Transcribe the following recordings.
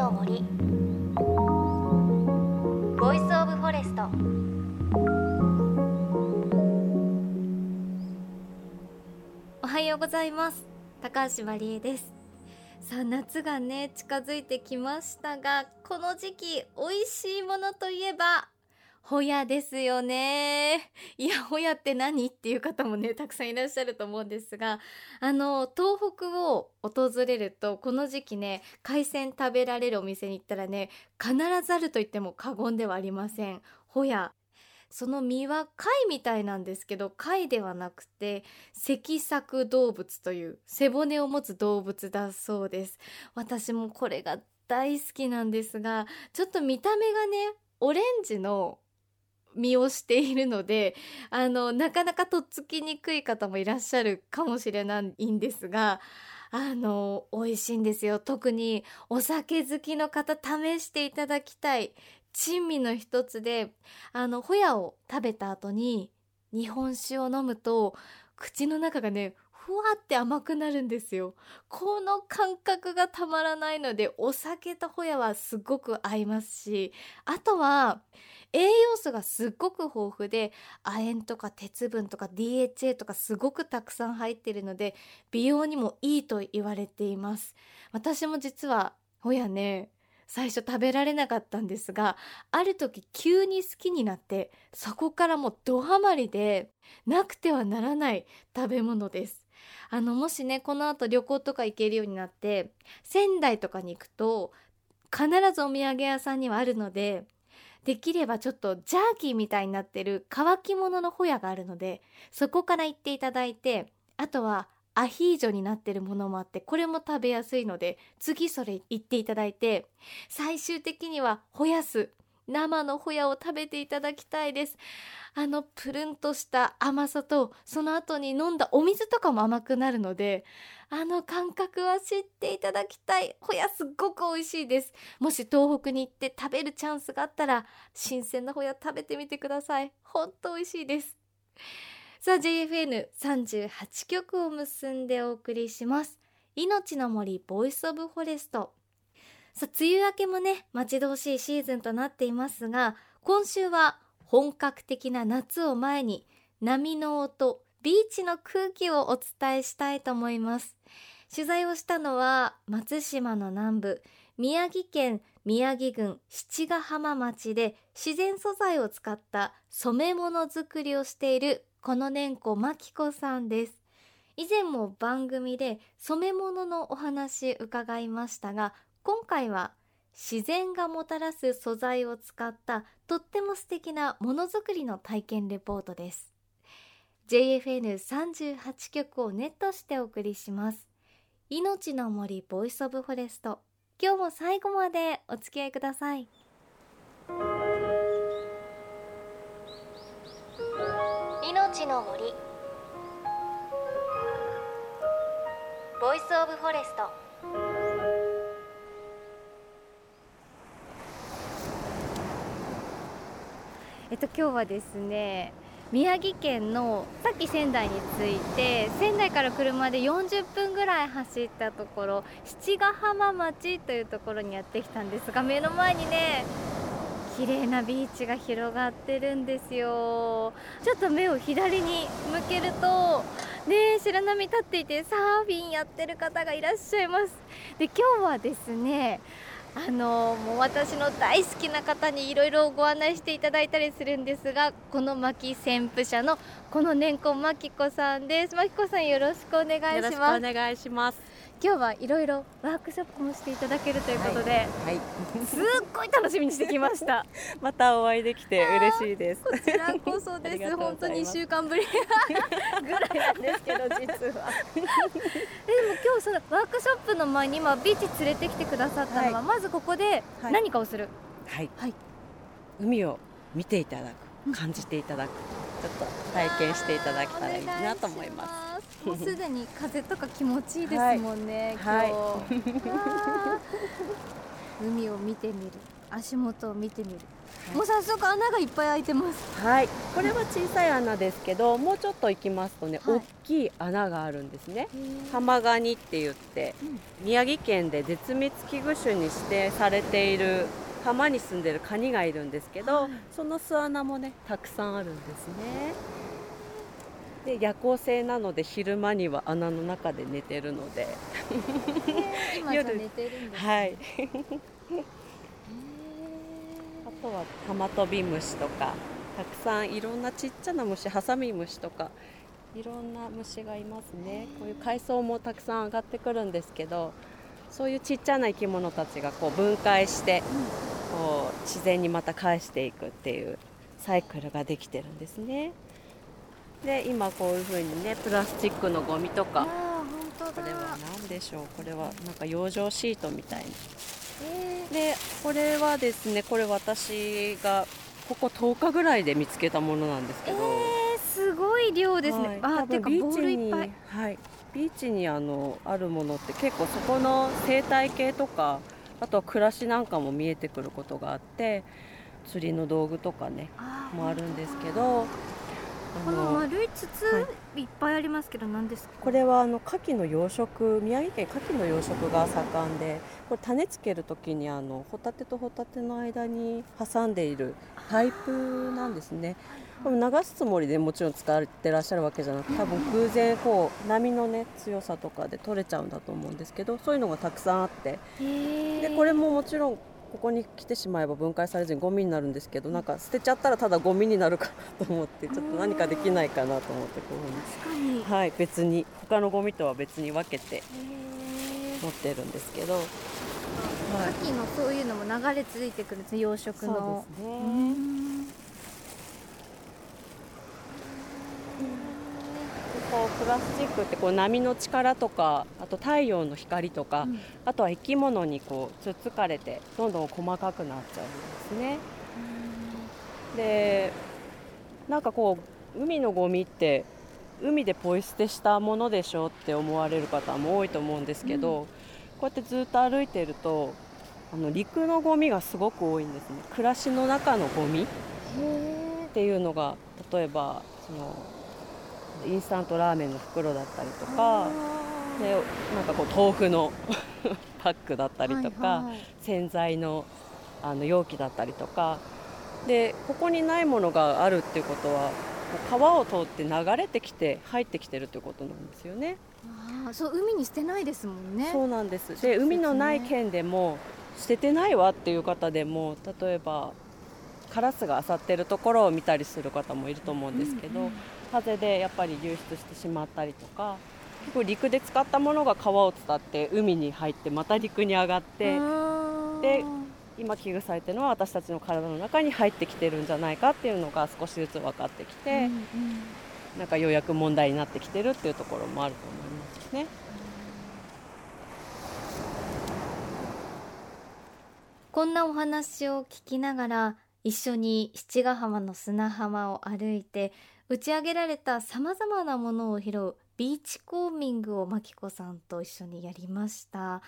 の森。 Voice of Forest。おはようございます。高橋真理恵です。さあ夏がね近づいてきましたがこの時期美味しいものといえばホヤですよね。いや、ホヤって何？っていう方もね、たくさんいらっしゃると思うんですが、あの、東北を訪れると、この時期ね、海鮮食べられるお店に行ったらね、必ずあると言っても過言ではありません。ホヤ。その身は貝みたいなんですけど、貝ではなくて、脊索動物という背骨を持つ動物だそうです。私もこれが大好きなんですが、ちょっと見た目がね、オレンジの身をしているのであのなかなかとっつきにくい方もいらっしゃるかもしれないんですがあの美味しいんですよ。特にお酒好きの方試していただきたい珍味の一つであのホヤを食べた後に日本酒を飲むと口の中がねふわって甘くなるんですよ。この感覚がたまらないのでお酒とホヤはすごく合いますしあとは栄養素がすっごく豊富で亜鉛とか鉄分とか DHA とかすごくたくさん入ってるので美容にもいいと言われています。私も実はホヤね最初食べられなかったんですがある時急に好きになってそこからもうドハマりでなくてはならない食べ物です。あのもしねこの後旅行とか行けるようになって仙台とかに行くと必ずお土産屋さんにはあるのでできればちょっとジャーキーみたいになってる乾き物のホヤがあるのでそこから行っていただいてあとはアヒージョになってるものもあってこれも食べやすいので次それ行っていただいて最終的にはホヤス生のホヤを食べていただきたいです。あのプルンとした甘さとその後に飲んだお水とかも甘くなるのであの感覚は知っていただきたい。ホヤすっごく美味しいです。もし東北に行って食べるチャンスがあったら新鮮なホヤ食べてみてください。ほんと美味しいです。さあ JFN38 曲を結んでお送りします。命の森 Voice of Forest。さあ梅雨明けもね待ち遠しいシーズンとなっていますが今週は本格的な夏を前に波の音ビーチの空気をお伝えしたいと思います。取材をしたのは松島の南部宮城県宮城郡七ヶ浜町で自然素材を使った染め物作りをしているこの年子真紀子さんです。以前も番組で染め物のお話伺いましたが今回は自然がもたらす素材を使ったとっても素敵なものづくりの体験レポートです。JFN38 曲をネットしてお送りします。命の森 Voice of Forest。今日も最後までお付き合いください。命の森。 Voice of Forest。えっと今日はですね宮城県のさっき仙台に着いて仙台から車で40分ぐらい走ったところ七ヶ浜町というところにやってきたんですが目の前にね綺麗なビーチが広がってるんですよ。ちょっと目を左に向けるとね白波立っていてサーフィンやってる方がいらっしゃいます。で今日はですねあのもう私の大好きな方にいろいろご案内していただいたりするんですがこの巻旋風車のこの年子真紀子さんです。真紀子さんよろしくお願いします。よろしくお願いします。今日はいろいろワークショップもしていただけるということで、はい、はい、すっごい楽しみにしてきました。またお会いできて嬉しいです。こちらこそです。本当に1週間ぶり。ぐらいなんですけど実は。でも今日そのワークショップの前に今ビーチ連れてきてくださったのは、はい、まずここで何かをする。はい、はい、海を見ていただく感じていただく、ちょっと体験していただけたらいいなと思います。もうすでに風とか気持ちいいですもんね、はい、今日、はい、海を見てみる。足元を見てみる、はい、もう早速穴がいっぱい開いてます。はい。これは小さい穴ですけどもうちょっと行きますとね、はい、大きい穴があるんですね。浜ガニって言って、うん、宮城県で絶滅危惧種に指定されている浜に住んでるカニがいるんですけど、はい、その巣穴もねたくさんあるんですね。で夜行性なので昼間には穴の中で寝てるので。今寝てるんです、ね、はい。あとはハマトビムシとかたくさんいろんなちっちゃな虫ハサミムシとかいろんな虫がいますね。こういう海藻もたくさん上がってくるんですけどそういうちっちゃな生き物たちがこう分解して、こう自然にまた返していくっていうサイクルができてるんですね。で今こういうふうにねプラスチックのゴミとかこれは何でしょう？これはなんか養生シートみたいな、えー、でこれはですねこれ私がここ10日ぐらいで見つけたものなんですけど、えー、すごい量ですね、はい、あてかボールいっぱい。はいビーチにあのあるものって結構そこの生態系とかあとは暮らしなんかも見えてくることがあって釣りの道具とかねもあるんですけどこの丸い筒、はい、いっぱいありますけど何ですか？これはあの牡蠣の養殖宮城県牡蠣の養殖が盛んでこれ種つける時にあのホタテとホタテの間に挟んでいるパイプなんですね。これ流すつもりでもちろん使ってらっしゃるわけじゃなく多分偶然こう波のね強さとかで取れちゃうんだと思うんですけどそういうのがたくさんあって。でこれももちろんここに来てしまえば分解されずにゴミになるんですけどなんか捨てちゃったらただゴミになるかなと思ってちょっと何かできないかなと思ってこういうふうにはい別に他のゴミとは別に分けて持ってるんですけど、はい、牡蠣のそういうのも流れ着いてくるんです養殖の。そうですねこうプラスチックってこう波の力とかあと太陽の光とか、うん、あとは生き物にこうつっつかれてどんどん細かくなっちゃうんですね。でなんかこう海のゴミって海でポイ捨てしたものでしょって思われる方も多いと思うんですけど、うん、こうやってずっと歩いてるとあの陸のゴミがすごく多いんですね。暮らしの中のゴミっていうのが例えばそのインスタントラーメンの袋だったりとかでなんかこう豆腐の パックだったりとか、はいはい、洗剤のあの容器だったりとかでここにないものがあるっていうことは川を通って流れてきて入ってきてるってことなんですよね。あそう海に捨てないですもんね。そうなんです。で、ね、海のない県でも捨ててないわっていう方でも例えばカラスが漁ってるところを見たりする方もいると思うんですけど、うん。うん、風でやっぱり流出してしまったりとか結構陸で使ったものが川を伝って海に入ってまた陸に上がってで今危惧されてるのは私たちの体の中に入ってきてるんじゃないかっていうのが少しずつ分かってきて、うんうん、なんかようやく問題になってきてるっていうところもあると思いますね。こんなお話を聞きながら一緒に七ヶ浜の砂浜を歩いて打ち上げられたさまざまなものを拾うビーチコーミングをまきこさんと一緒にやりました。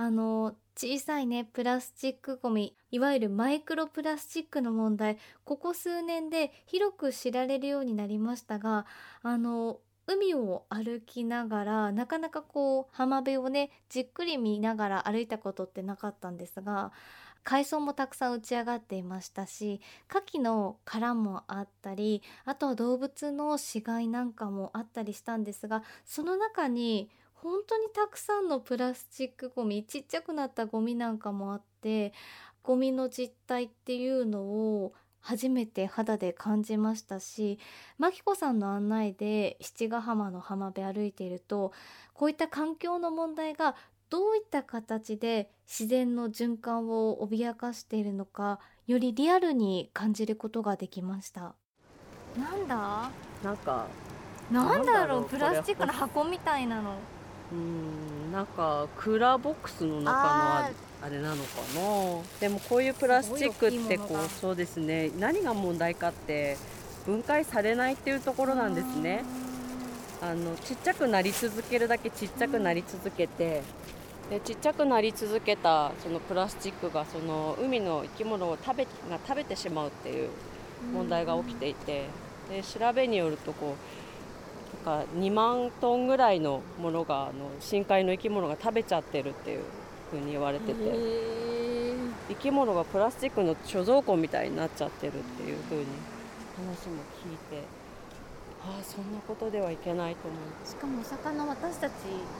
あの小さいねプラスチックごみいわゆるマイクロプラスチックの問題ここ数年で広く知られるようになりましたがあの海を歩きながらなかなかこう浜辺をねじっくり見ながら歩いたことってなかったんですが海藻もたくさん打ち上がっていましたし牡蠣の殻もあったりあとは動物の死骸なんかもあったりしたんですがその中に本当にたくさんのプラスチックごみちっちゃくなったゴミなんかもあってゴミの実態っていうのを初めて肌で感じましたし真紀子さんの案内で七ヶ浜の浜辺歩いているとこういった環境の問題がどういった形で自然の循環を脅かしているのかよりリアルに感じることができました。なんだ？なんかなんだろう？プラスチックの箱みたいなの。うんなんかクーラーボックスの中のあれなのかな？でもこういうプラスチックってこうそうですね。何が問題かって分解されないっていうところなんですね。あのちっちゃくなり続けるだけちっちゃくなり続けてでちっちゃくなり続けたそのプラスチックがその海の生き物を食べが食べてしまうっていう問題が起きていて、で調べによるとこうなんか2万トンぐらいのものがあの深海の生き物が食べちゃってるっていうふうに言われてて生き物がプラスチックの貯蔵庫みたいになっちゃってるっていうふうに話も聞いて。ああそんなことではいけないと思う。しかもお魚私たち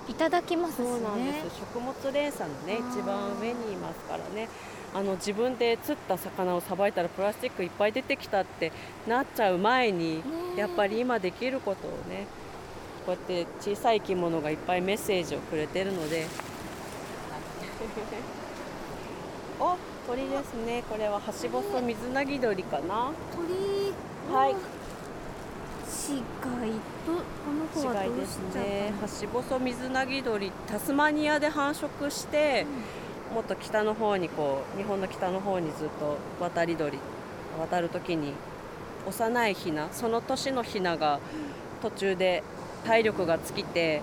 いただきますし、ね、そうなんです食物連鎖のね一番上にいますからね。あの自分で釣った魚をさばいたらプラスチックいっぱい出てきたってなっちゃう前に、やっぱり今できることをねこうやって小さい生き物がいっぱいメッセージをくれてるので。お鳥ですね。これはハシボソミズナギドリかな。鳥。はい死骸とこの子はどうしちゃねハシボソミズナギドリタスマニアで繁殖して、うん、もっと北の方にこう日本の北の方にずっと渡り鳥渡る時に幼いヒナその年のヒナが途中で体力が尽きて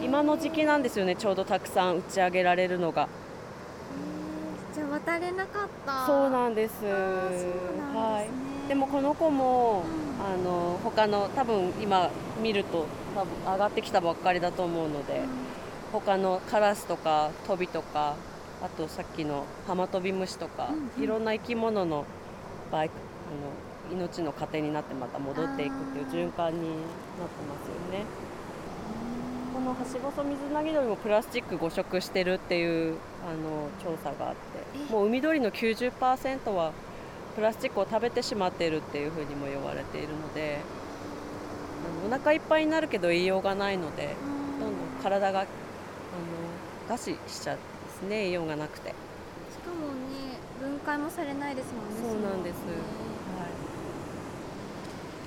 今の時期なんですよねちょうどたくさん打ち上げられるのが。じゃあ渡れなかった。そうなんです、ね、はい。でもこの子も、うんあの他の多分今見ると多分上がってきたばっかりだと思うので、うん、他のカラスとかトビとかあとさっきのハマトビムシとか、うんうん、いろんな生き物のバイクあの命の糧になってまた戻っていくっていう循環になってますよね。このハシボソミズナギドリもプラスチック誤食してるっていうあの調査があってもう海鳥の90%はプラスチックを食べてしまっているっていうふうにも言われているのでお腹いっぱいになるけど栄養がないのでどんどん体があの餓死しちゃうんですね栄養がなくて。しかもね分解もされないですもんねそうなんです、は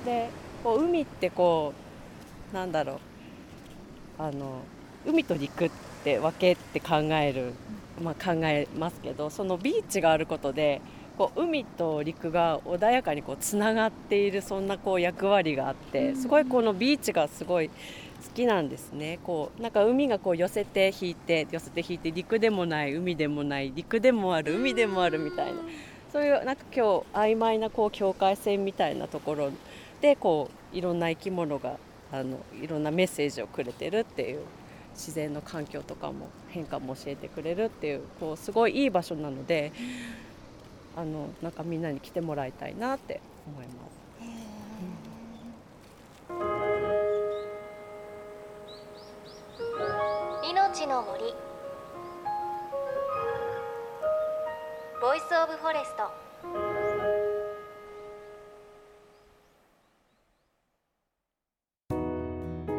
い、でこう海ってこうなんだろう。あの海と陸って分けって考える、まあ、考えますけどそのビーチがあることでこう海と陸が穏やかにこうつながっているそんなこう役割があってすごいこのビーチがすごい好きなんですね。こうなんか海がこう寄せて引いて寄せて引いて陸でもない海でもない陸でもある海でもあるみたいなそういうなんか今日曖昧なこう境界線みたいなところでこういろんな生き物があのいろんなメッセージをくれてるっていう自然の環境とかも変化も教えてくれるっていうこうすごいいい場所なのであのなんかみんなに来てもらいたいなって思います。命の森。Voice of Forest。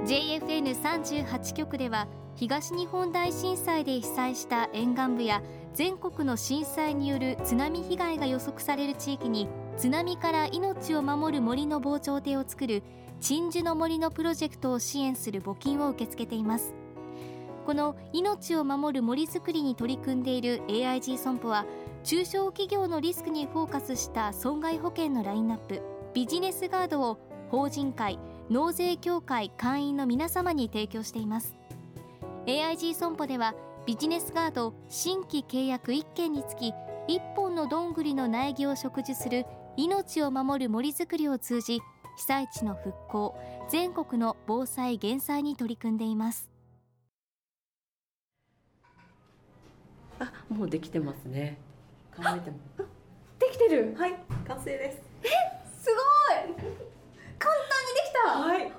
JFN38 局では東日本大震災で被災した沿岸部や全国の震災による津波被害が予測される地域に津波から命を守る森の防潮堤を作る鎮守の森のプロジェクトを支援する募金を受け付けています。この命を守る森づくりに取り組んでいる AIG 損保は中小企業のリスクにフォーカスした損害保険のラインナップビジネスガードを法人会納税協会会員の皆様に提供しています。AIG 損保ではビジネスガード新規契約1件につき1本のどんぐりの苗木を植樹する命を守る森づくりを通じ被災地の復興全国の防災減災に取り組んでいます。あもうできてますね。考えても。できてる？はい完成です。えすごい！簡単にできた！はい。えー、す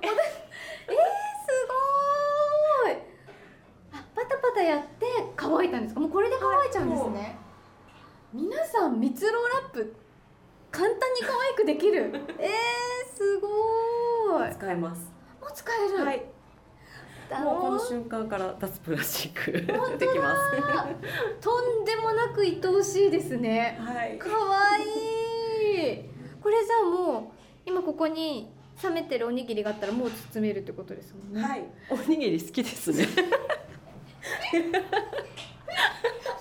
ごい！あパタパタやって乾いたんですか？もうこれで乾いちゃうんですね、はい、皆さん蜜ろうラップ簡単に可愛くできる。えー、すごい。使えます。もう使える。はい。もうこの瞬間から脱プラスチックできます。とんでもなく愛おしいですね。はい。可愛い。これじゃあもう今ここに冷めてるおにぎりがあったらもう包めるってことですもんね。はい。おにぎり好きですね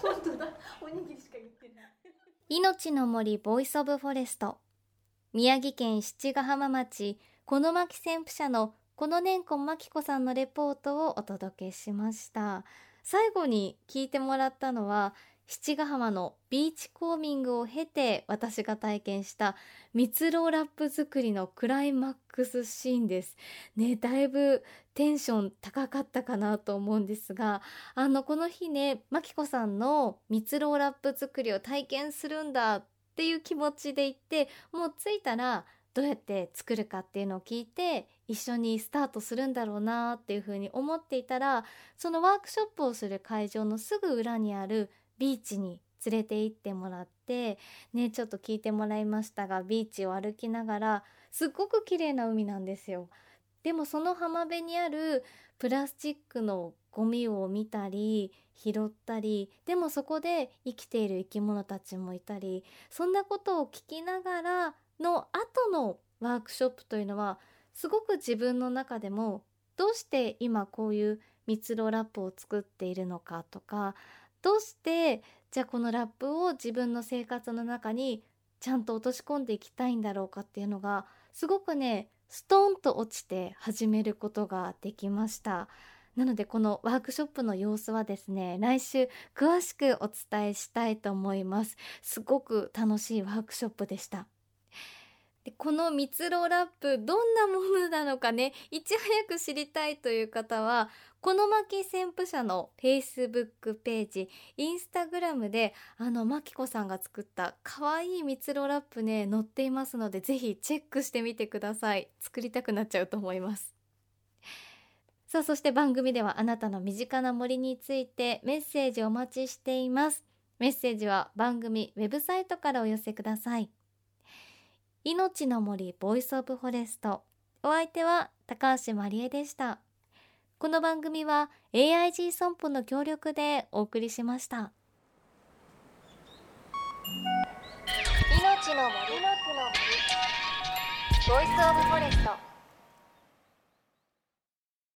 本当だ。おにぎりしか言ってない。いのちの森 Voice of Forest。宮城県七ヶ浜町この巻先駆者のこの年子真紀子さんのレポートをお届けしました。最後に聞いてもらったのは七ヶ浜のビーチコーミングを経て私が体験した蜜ろうラップ作りのクライマックスシーンです。ね、だいぶテンション高かったかなと思うんですが、あの、この日ね、まきこさんの蜜ろラップ作りを体験するんだっていう気持ちで行って、もう着いたらどうやって作るかっていうのを聞いて一緒にスタートするんだろうなっていうふうに思っていたらそのワークショップをする会場のすぐ裏にあるビーチに連れて行ってもらってねちょっと聞いてもらいましたがビーチを歩きながらすっごく綺麗な海なんですよ。でもその浜辺にあるプラスチックのゴミを見たり拾ったりでもそこで生きている生き物たちもいたりそんなことを聞きながらの後のワークショップというのはすごく自分の中でもどうして今こういう蜜ろラップを作っているのかとかどうしてじゃあこのラップを自分の生活の中にちゃんと落とし込んでいきたいんだろうかっていうのがすごくねストンと落ちて始めることができました。なのでこのワークショップの様子はですね来週詳しくお伝えしたいと思います。すごく楽しいワークショップでした。でこの蜜ろラップどんなものなのかねいち早く知りたいという方はこの巻旋風車の Facebook ページインスタグラムであのまきこさんが作ったかわいい蜜ろラップね載っていますのでぜひチェックしてみてください。作りたくなっちゃうと思います。さあそして番組ではあなたの身近な森についてメッセージお待ちしています。メッセージは番組ウェブサイトからお寄せください。いのちの森 Voice of Forest。お相手は高橋まりえでした。この番組は AIG 損保の協力でお送りしました。いのちの森の森ボイスオブフォレスト。